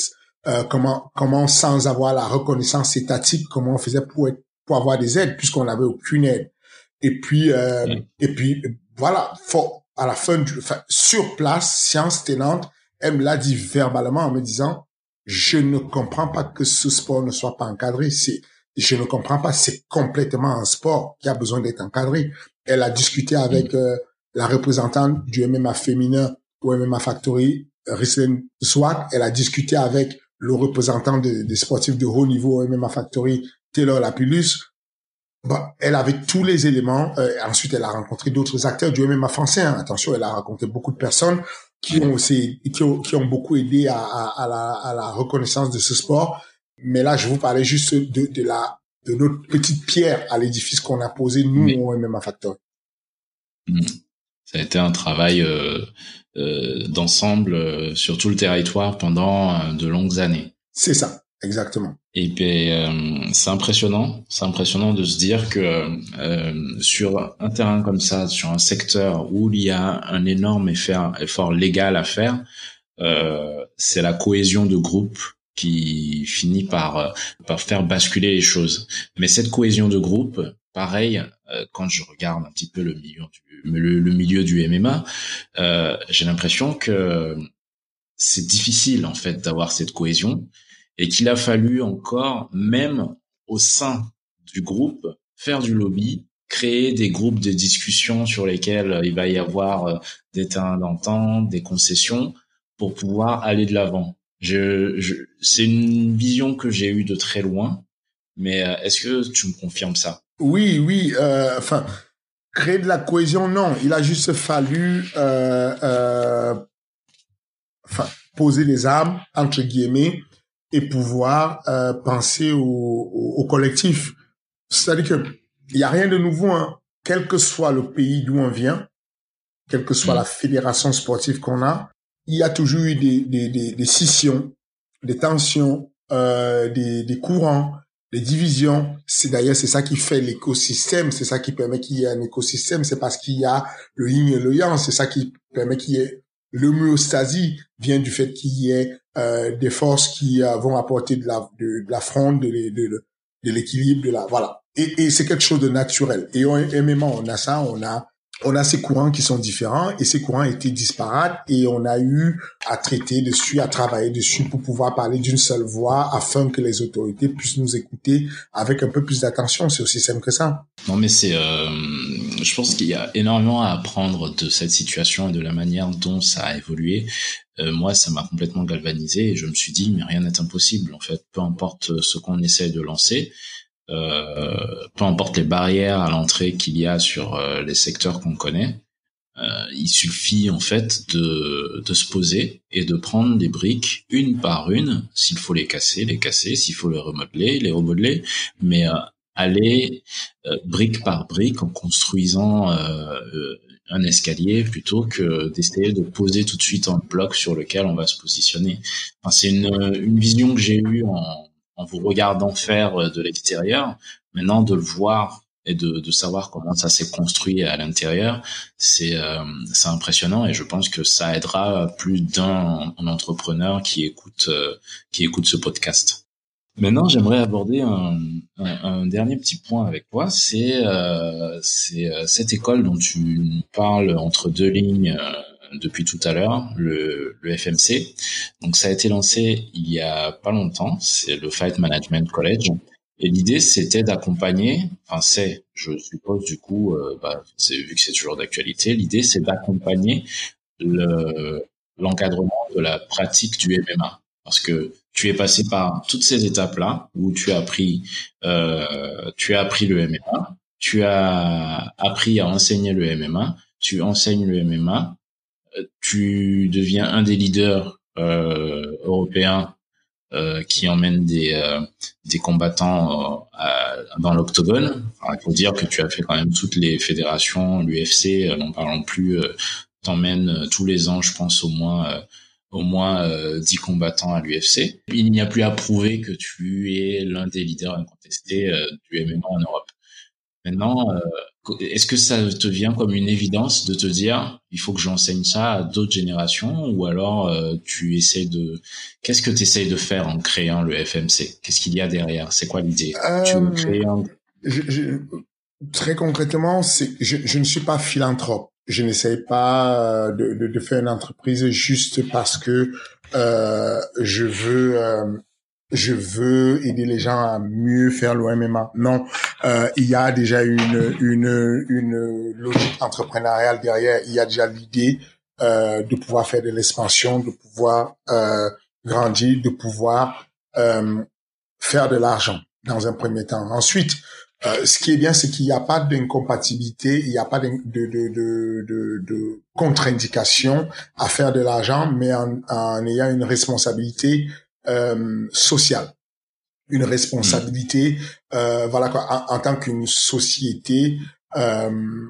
S1: euh, comment, comment sans avoir la reconnaissance étatique, comment on faisait pour être, pour avoir des aides puisqu'on n'avait aucune aide. Et puis, euh, et puis, voilà, faut, à la fin du, sur place, science tenante, elle me l'a dit verbalement en me disant, je ne comprends pas que ce sport ne soit pas encadré. C'est, je ne comprends pas, c'est complètement un sport qui a besoin d'être encadré. Elle a discuté avec mm. euh, la représentante du MMA féminin au MMA Factory, Rislin Swat. Elle a discuté avec le représentant des sportifs de haut niveau au MMA Factory, Taylor Lapillus. Bah, elle avait tous les éléments. Euh, ensuite, elle a rencontré d'autres acteurs du MMA français. Hein. Attention, elle a rencontré beaucoup de personnes qui ont aussi qui ont, qui ont beaucoup aidé à, à, à, la, à la reconnaissance de ce sport. Mais là, je vous parlais juste de, de la de notre petite pierre à l'édifice qu'on a posé nous oui. au MMA Factory.
S3: Mmh. Ça a été un travail euh, euh, d'ensemble euh, sur tout le territoire pendant euh, de longues années.
S1: C'est ça, exactement.
S3: Et puis euh, c'est impressionnant, c'est impressionnant de se dire que sur un terrain comme ça, sur un secteur où il y a un énorme effort, effort légal à faire, c'est la cohésion de groupe qui finit par par faire basculer les choses. Mais cette cohésion de groupe, pareil, quand je regarde un petit peu le milieu du le, le milieu du MMA, euh, j'ai l'impression que c'est difficile en fait d'avoir cette cohésion et qu'il a fallu encore, même au sein du groupe, faire du lobby, créer des groupes de discussion sur lesquels il va y avoir euh, des terrains d'entente, des concessions pour pouvoir aller de l'avant. Je, je, c'est une vision que j'ai eue de très loin, mais euh, est-ce que tu me confirmes ça?
S1: Oui, oui. Euh, enfin, créer de la cohésion, non. Il a juste fallu euh, euh, enfin, poser les armes, entre guillemets, et pouvoir euh, penser au, au, au collectif. C'est-à-dire que il n'y a rien de nouveau, hein. quel que soit le pays d'où on vient, quelle que soit mmh. la fédération sportive qu'on a, il y a toujours eu des, des, des, des scissions, des tensions, euh, des, des courants, les divisions, c'est d'ailleurs c'est ça qui fait l'écosystème, c'est ça qui permet qu'il y ait un écosystème, c'est parce qu'il y a le yin et le yang, c'est ça qui permet qu'il y ait l'homéostasie vient du fait qu'il y ait euh, des forces qui euh, vont apporter de la de, de la fronde, de, l'équilibre, de la voilà. Et, c'est quelque chose de naturel. Et MMA, on a ça, on a on a ces courants qui sont différents et ces courants étaient disparates et on a eu à traiter dessus, à travailler dessus pour pouvoir parler d'une seule voix afin que les autorités puissent nous écouter avec un peu plus d'attention. C'est aussi simple que ça.
S3: Non, mais c'est, euh, je pense qu'il y a énormément à apprendre de cette situation et de la manière dont ça a évolué. Euh, moi, ça m'a complètement galvanisé et je me suis dit, mais rien n'est impossible. En fait, peu importe ce qu'on essaie de lancer, euh, peu importe les barrières à l'entrée qu'il y a sur euh, les secteurs qu'on connaît, il suffit en fait de, de se poser et de prendre des briques une par une. S'il faut les casser, les casser. S'il faut les remodeler, les remodeler. Mais aller brique par brique en construisant un escalier plutôt que d'essayer de poser tout de suite un bloc sur lequel on va se positionner. Enfin, c'est une, une vision que j'ai eue en, en vous regardant faire euh, de l'extérieur. Maintenant, de le voir et de, de savoir comment ça s'est construit à l'intérieur, c'est euh, impressionnant et je pense que ça aidera plus d'un entrepreneur qui écoute euh, qui écoute ce podcast. Maintenant, j'aimerais aborder un, un, un, dernier petit point avec toi, c'est euh, c'est cette école dont tu parles entre deux lignes depuis tout à l'heure, le, le, FMC. Donc ça a été lancé il y a pas longtemps, c'est le Fight Management College. Et l'idée, c'était d'accompagner, enfin c'est, je suppose du coup, euh, bah, vu que c'est toujours d'actualité, l'idée c'est d'accompagner le, l'encadrement de la pratique du MMA. Parce que tu es passé par toutes ces étapes-là où tu as appris, euh, tu as appris le MMA, tu as appris à enseigner le MMA, tu enseignes le MMA, tu deviens un des leaders euh, européens euh, qui emmène des euh, des combattants euh, dans l'octogone. il faut dire que tu as fait quand même toutes les fédérations, l'UFC, n'en parlons plus. T'emmènes tous les ans, je pense au moins au moins dix combattants à l'UFC. Il n'y a plus à prouver que tu es l'un des leaders incontestés du MMA en Europe. Maintenant, est-ce que ça te vient comme une évidence de te dire il faut que j'enseigne ça à d'autres générations ou alors euh, tu essaies de qu'est-ce que tu essayes de faire en créant le FMC Qu'est-ce qu'il y a derrière? C'est quoi l'idée? Tu veux euh, créer un...
S1: je, je, Très concrètement, c'est je, je, ne suis pas philanthrope. Je n'essaye pas de, de, de, faire une entreprise juste parce que euh, je veux je veux aider les gens à mieux faire le MMA. Non, euh, il y a déjà une, une, une logique entrepreneuriale derrière. Il y a déjà l'idée euh, de pouvoir faire de l'expansion, de pouvoir euh, grandir, de pouvoir euh, faire de l'argent dans un premier temps. Ensuite, euh, ce qui est bien, c'est qu'il n'y a pas d'incompatibilité, il n'y a pas de, de, de, de, de contre-indication à faire de l'argent, mais en, en ayant une responsabilité euh, social. une responsabilité. Euh, voilà quoi. En, tant qu'une société euh,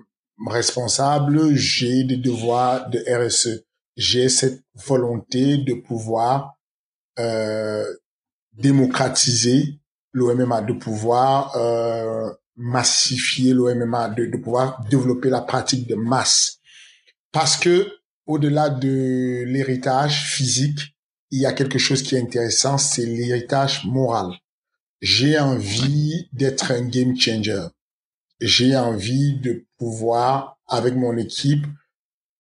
S1: responsable, j'ai des devoirs de RSE. J'ai cette volonté de pouvoir euh, démocratiser l'OMMA, de pouvoir euh, massifier l'OMMA, de, de pouvoir développer la pratique de masse. Parce que au-delà de l'héritage physique, il y a quelque chose qui est intéressant, c'est l'héritage moral. J'ai envie d'être un game changer. J'ai envie de pouvoir, avec mon équipe,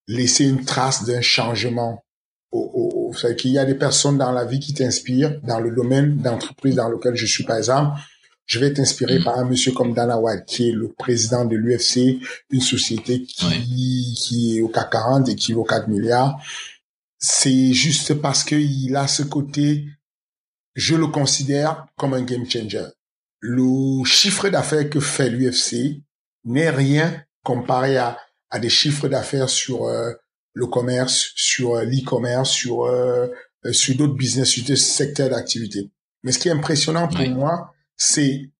S1: laisser une trace d'un changement. Au, au, qu'il y a des personnes dans la vie qui t'inspirent, dans le domaine d'entreprise dans lequel je suis, par exemple, je vais t'inspirer mm. par un monsieur comme Dana White, qui est le président de l'UFC, une société qui, qui est au CAC 40 et qui vaut 4 milliards. C'est juste parce qu'il a ce côté, je le considère comme un game changer. Le chiffre d'affaires que fait l'UFC n'est rien comparé à, à des chiffres d'affaires sur euh, le commerce, sur euh, l'e-commerce, sur euh, sur d'autres business, sur d'autres secteurs d'activité. Mais ce qui est impressionnant pour moi, c'est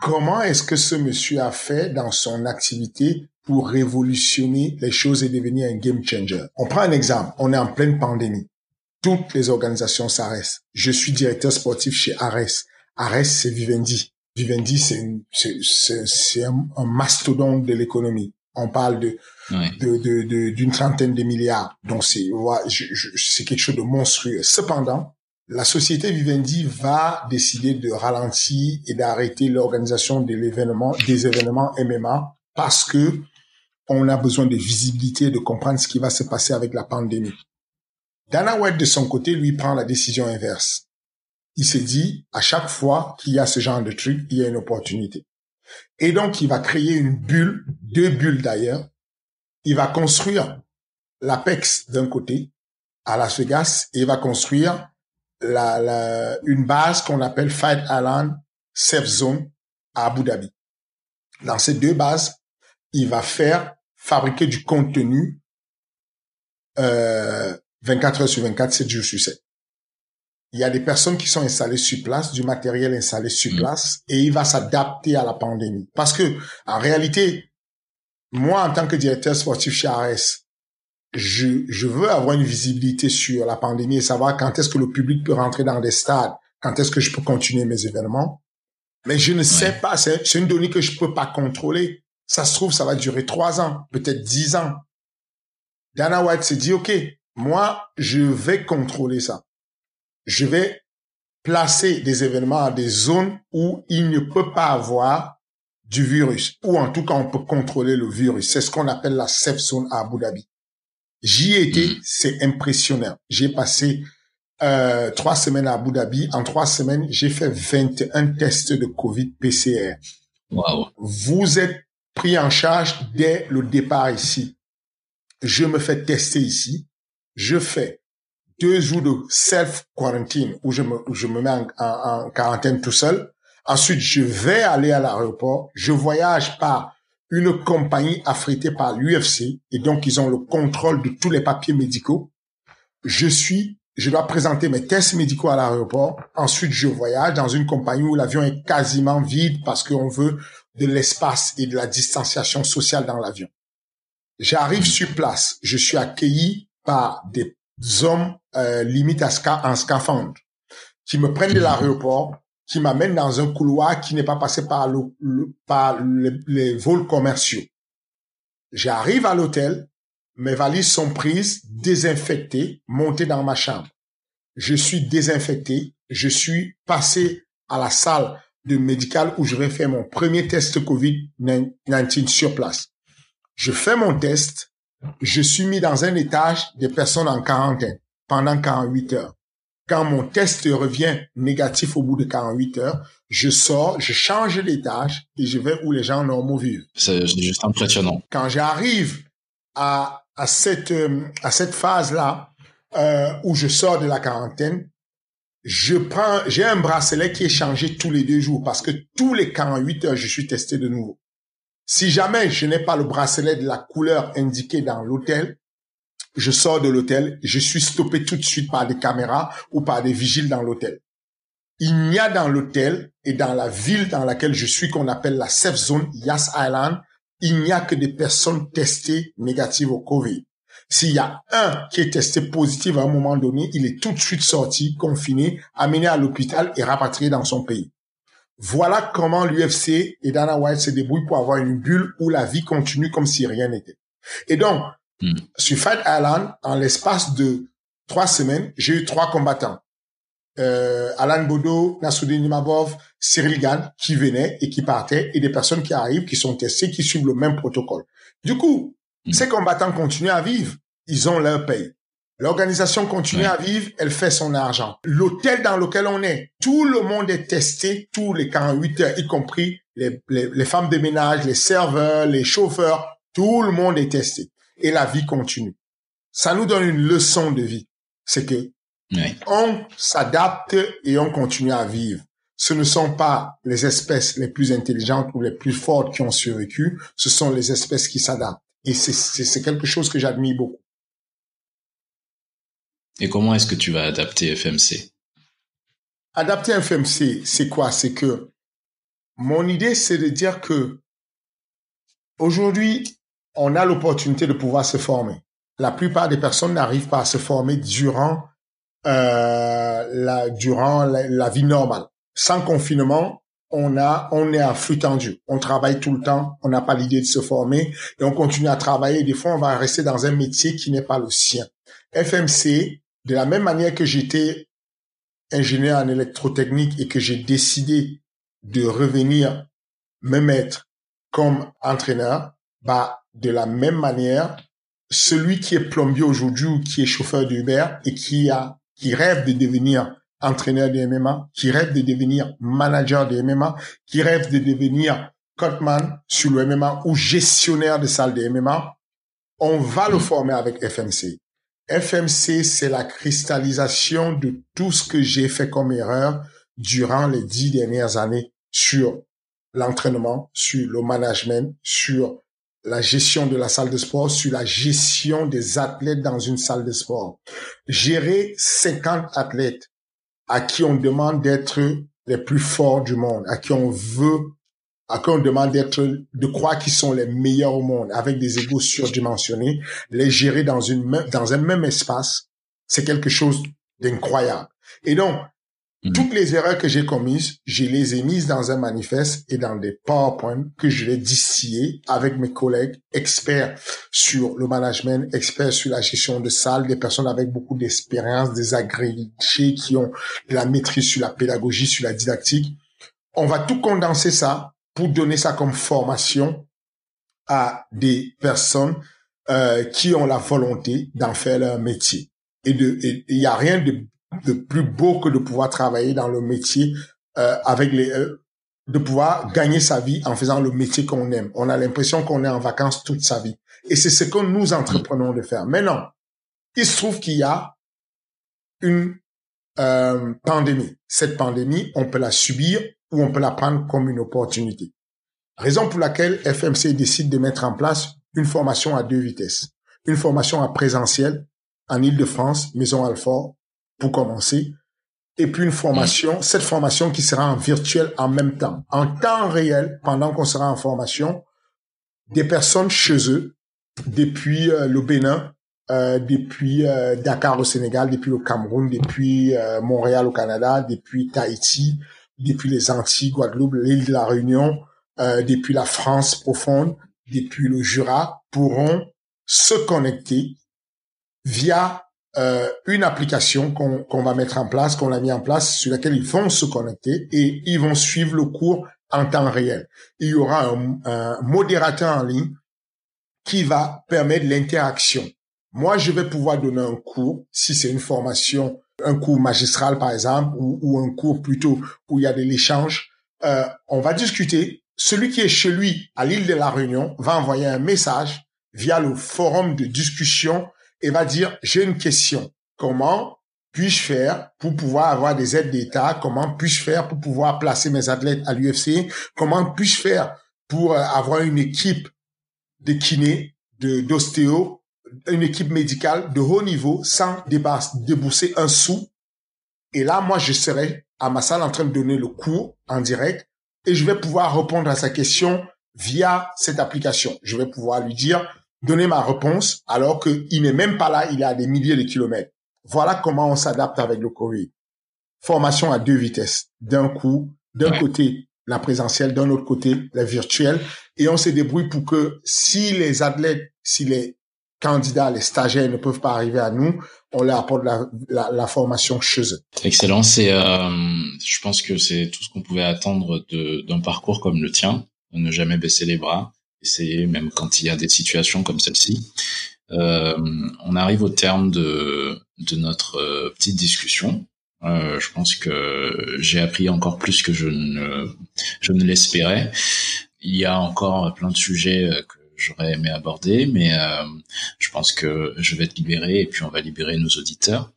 S1: comment est-ce que ce monsieur a fait dans son activité pour révolutionner les choses et devenir un game changer. On prend un exemple. On est en pleine pandémie. Toutes les organisations s'arrêtent. Je suis directeur sportif chez Ares. Ares, c'est Vivendi. Vivendi, c'est c'est un, un, mastodonte de l'économie. On parle de de d'une de, trentaine de milliards. Donc c'est c'est quelque chose de monstrueux. Cependant, la société Vivendi va décider de ralentir et d'arrêter l'organisation de l'événement, des événements MMA parce que on a besoin de visibilité, de comprendre ce qui va se passer avec la pandémie. Dana White, de son côté, lui prend la décision inverse. Il s'est dit, à chaque fois qu'il y a ce genre de truc, il y a une opportunité. Et donc, il va créer une bulle, deux bulles d'ailleurs. Il va construire l'Apex d'un côté, à Las Vegas, et il va construire la, la, une base qu'on appelle Fight Island Safe Zone à Abu Dhabi. Dans ces deux bases, il va faire fabriquer du contenu euh, 24 heures sur 24, 7 jours sur 7. Il y a des personnes qui sont installées sur place, du matériel installé sur mm. place, et il va s'adapter à la pandémie. Parce que, en réalité, moi, en tant que directeur sportif chez ARS, je, je veux avoir une visibilité sur la pandémie et savoir quand est-ce que le public peut rentrer dans des stades, quand est-ce que je peux continuer mes événements. Mais je ne sais pas, c'est une donnée que je peux pas contrôler. Ça se trouve, ça va durer trois ans, peut-être dix ans. Dana White s'est dit, OK, moi, je vais contrôler ça. Je vais placer des événements à des zones où il ne peut pas avoir du virus, ou en tout cas, on peut contrôler le virus. C'est ce qu'on appelle la safe zone à Abu Dhabi. J'y ai été, mm. c'est impressionnant. J'ai passé euh, trois semaines à Abu Dhabi. En trois semaines, j'ai fait 21 tests de Covid PCR.
S3: Wow.
S1: Vous êtes pris en charge dès le départ ici. Je me fais tester ici. Je fais deux jours de self-quarantine où je me, je me mets en, en, quarantaine tout seul. Ensuite, je vais aller à l'aéroport. Je voyage par une compagnie affrétée par l'UFC et donc ils ont le contrôle de tous les papiers médicaux. Je suis, je dois présenter mes tests médicaux à l'aéroport. Ensuite, je voyage dans une compagnie où l'avion est quasiment vide parce qu'on veut de l'espace et de la distanciation sociale dans l'avion. J'arrive sur place, je suis accueilli par des hommes euh, limite à en scaphandre qui me prennent de l'aéroport, qui m'amènent dans un couloir qui n'est pas passé par, le, par les, vols commerciaux. J'arrive à l'hôtel, mes valises sont prises, désinfectées, montées dans ma chambre. Je suis désinfecté, je suis passé à la salle de médical où je vais faire mon premier test Covid-19 sur place. Je fais mon test, je suis mis dans un étage des personnes en quarantaine pendant 48 heures. Quand mon test revient négatif au bout de 48 heures, je sors, je change d'étage et je vais où les gens normaux vivent.
S3: C'est juste impressionnant.
S1: Quand j'arrive à, à cette, euh, à cette phase-là, euh, où je sors de la quarantaine, je prends, j'ai un bracelet qui est changé tous les deux jours parce que tous les 48 heures, je suis testé de nouveau. Si jamais je n'ai pas le bracelet de la couleur indiquée dans l'hôtel, je sors de l'hôtel, je suis stoppé tout de suite par des caméras ou par des vigiles dans l'hôtel. il n'y a dans l'hôtel et dans la ville dans laquelle je suis qu'on appelle la safe zone, Yas Island, il n'y a que des personnes testées négatives au Covid. S'il y a un qui est testé positif à un moment donné, il est tout de suite sorti, confiné, amené à l'hôpital et rapatrié dans son pays. Voilà comment l'UFC et Dana White se débrouillent pour avoir une bulle où la vie continue comme si rien n'était. Et donc, hmm. sur Fight Island, en l'espace de trois semaines, j'ai eu trois combattants. Euh, Alan Bodo, Nassoudine Nimabov, Cyril Gann, qui venaient et qui partaient, et des personnes qui arrivent, qui sont testées, qui suivent le même protocole. Du coup, hmm. ces combattants continuent à vivre. Ils ont leur paye. L'organisation continue à vivre, elle fait son argent. L'hôtel dans lequel on est, tout le monde est testé, tous les 48 heures, y compris les, les, femmes de ménage, les serveurs, les chauffeurs, tout le monde est testé. Et la vie continue. Ça nous donne une leçon de vie. C'est que on s'adapte et on continue à vivre. Ce ne sont pas les espèces les plus intelligentes ou les plus fortes qui ont survécu, ce sont les espèces qui s'adaptent. Et c'est quelque chose que j'admire beaucoup.
S3: Et comment est-ce que tu vas adapter FMC
S1: Adapter FMC, c'est quoi? C'est que mon idée, c'est de dire que aujourd'hui, on a l'opportunité de pouvoir se former. La plupart des personnes n'arrivent pas à se former durant euh, la durant la, vie normale. Sans confinement, on a on est à flux tendu. On travaille tout le temps, on n'a pas l'idée de se former et on continue à travailler. Des fois, on va rester dans un métier qui n'est pas le sien. FMC, de la même manière que j'étais ingénieur en électrotechnique et que j'ai décidé de revenir me mettre comme entraîneur, bah, de la même manière, celui qui est plombier aujourd'hui ou qui est chauffeur d'Uber et qui a, qui rêve de devenir entraîneur de MMA, qui rêve de devenir manager de MMA, qui rêve de devenir cutman sur le MMA ou gestionnaire de salle de MMA, on va le former avec FMC. FMC, c'est la cristallisation de tout ce que j'ai fait comme erreur durant les dix dernières années sur l'entraînement, sur le management, sur la gestion de la salle de sport, sur la gestion des athlètes dans une salle de sport. Gérer 50 athlètes à qui on demande d'être les plus forts du monde, à qui on veut à qui on demande d'être, de croire qu'ils sont les meilleurs au monde, avec des égos surdimensionnés, les gérer dans une, dans un même espace, c'est quelque chose d'incroyable. Et donc, mhm. toutes les erreurs que j'ai commises, je les ai mises dans un manifeste et dans des PowerPoint que je vais distiller avec mes collègues experts sur le management, experts sur la gestion de salles, des personnes avec beaucoup d'expérience, des agrégés qui ont de la maîtrise sur la pédagogie, sur la didactique. On va tout condenser ça pour donner ça comme formation à des personnes euh, qui ont la volonté d'en faire leur métier. Et il y a rien de, de, plus beau que de pouvoir travailler dans le métier euh, avec les, euh, de pouvoir gagner sa vie en faisant le métier qu'on aime. On a l'impression qu'on est en vacances toute sa vie. Et c'est ce que nous entreprenons de faire. Maintenant, il se trouve qu'il y a une euh, pandémie. Cette pandémie, on peut la subir ou on peut la prendre comme une opportunité. Raison pour laquelle FMC décide de mettre en place une formation à deux vitesses. Une formation à présentiel en Ile-de-France, Maison Alfort, pour commencer. Et puis une formation, cette formation qui sera en virtuel en même temps. En temps réel, pendant qu'on sera en formation, des personnes chez eux, depuis euh, le Bénin, euh, depuis euh, Dakar au Sénégal, depuis le Cameroun, depuis Montréal au Canada, depuis Tahiti, depuis les Antilles, Guadeloupe, l'île de la Réunion, euh, depuis la France profonde, depuis le Jura, pourront se connecter via euh, une application qu'on va mettre en place, qu'on a mis en place, sur laquelle ils vont se connecter et ils vont suivre le cours en temps réel. Il y aura un, un modérateur en ligne qui va permettre l'interaction. Moi, je vais pouvoir donner un cours, si c'est une formation un cours magistral par exemple ou, ou, un cours plutôt où il y a de l'échange, euh, on va discuter. Celui qui est chez lui à l'île de la Réunion va envoyer un message via le forum de discussion et va dire j'ai une question. Comment puis-je faire pour pouvoir avoir des aides d'État? Comment puis-je faire pour pouvoir placer mes athlètes à l'UFC Comment puis-je faire pour euh, avoir une équipe de kinés, de d'ostéo une équipe médicale de haut niveau sans débourser un sou Et là, moi, je serai à ma salle en train de donner le cours en direct et je vais pouvoir répondre à sa question via cette application. Je vais pouvoir lui dire, donner ma réponse alors qu'il n'est même pas là, il est à des milliers de kilomètres. Voilà comment on s'adapte avec le Covid. Formation à deux vitesses. D'un coup, d'un côté, la présentielle, d'un autre côté, la virtuelle. Et on se débrouille pour que si les athlètes, si les candidats, les stagiaires ne peuvent pas arriver à nous, on leur apporte la, formation chez eux.
S3: Excellent. C'est, euh, je pense que c'est tout ce qu'on pouvait attendre d'un parcours comme le tien, ne jamais baisser les bras, essayer même quand il y a des situations comme celle-ci. Euh, on arrive au terme de, de notre euh, petite discussion. Euh, je pense que j'ai appris encore plus que je ne, je ne l'espérais. Il y a encore plein de sujets euh, que j'aurais aimé aborder, mais euh, je pense que je vais te libérer et puis on va libérer nos auditeurs.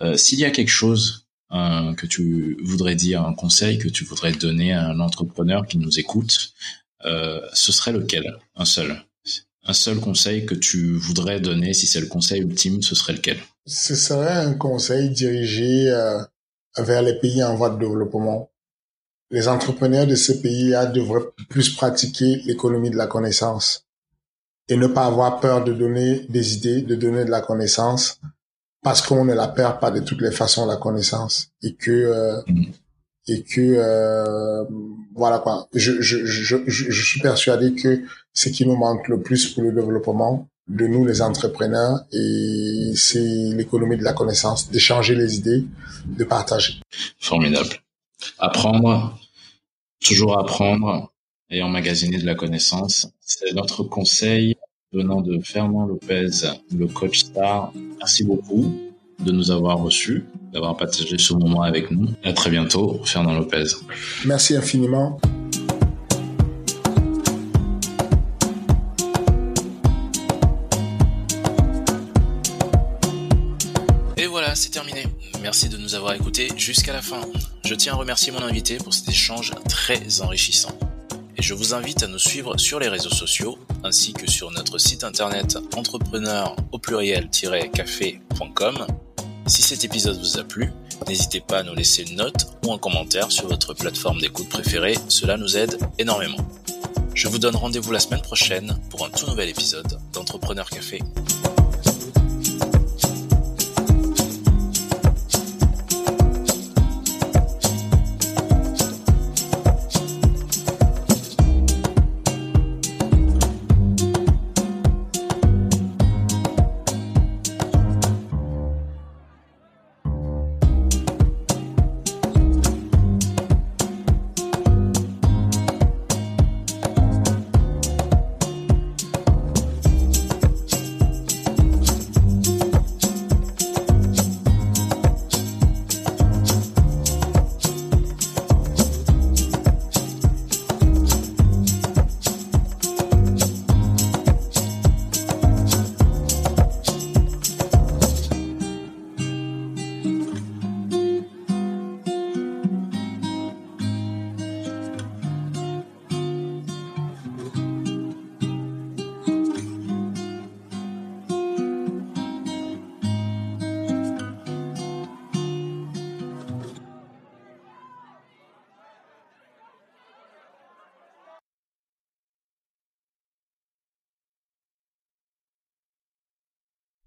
S3: Euh, S'il y a quelque chose euh, que tu voudrais dire, un conseil que tu voudrais donner à un entrepreneur qui nous écoute, ce serait lequel? Un seul Un seul conseil que tu voudrais donner, si c'est le conseil ultime, ce serait lequel?
S1: Ce serait un conseil dirigé vers les pays en voie de développement. Les entrepreneurs de ces pays-là devraient plus pratiquer l'économie de la connaissance et ne pas avoir peur de donner des idées, de donner de la connaissance, parce qu'on ne la perd pas de toutes les façons la connaissance et que euh, mmh. et que euh, voilà quoi. Je, je, je, je, suis persuadé que ce qui nous manque le plus pour le développement de nous les entrepreneurs et c'est l'économie de la connaissance, d'échanger les idées, de partager.
S3: Formidable. Apprendre, toujours apprendre et emmagasiner de la connaissance. C'est notre conseil venant de Fernand Lopez, le coach star. Merci beaucoup de nous avoir reçus, d'avoir partagé ce moment avec nous. À très bientôt, Fernand Lopez.
S1: Merci infiniment.
S3: Et voilà, c'est terminé. Merci de nous avoir écoutés jusqu'à la fin. Je tiens à remercier mon invité pour cet échange très enrichissant et je vous invite à nous suivre sur les réseaux sociaux ainsi que sur notre site internet entrepreneur au pluriel-café.com. Si cet épisode vous a plu, n'hésitez pas à nous laisser une note ou un commentaire sur votre plateforme d'écoute préférée, cela nous aide énormément. Je vous donne rendez-vous la semaine prochaine pour un tout nouvel épisode d'Entrepreneur Café.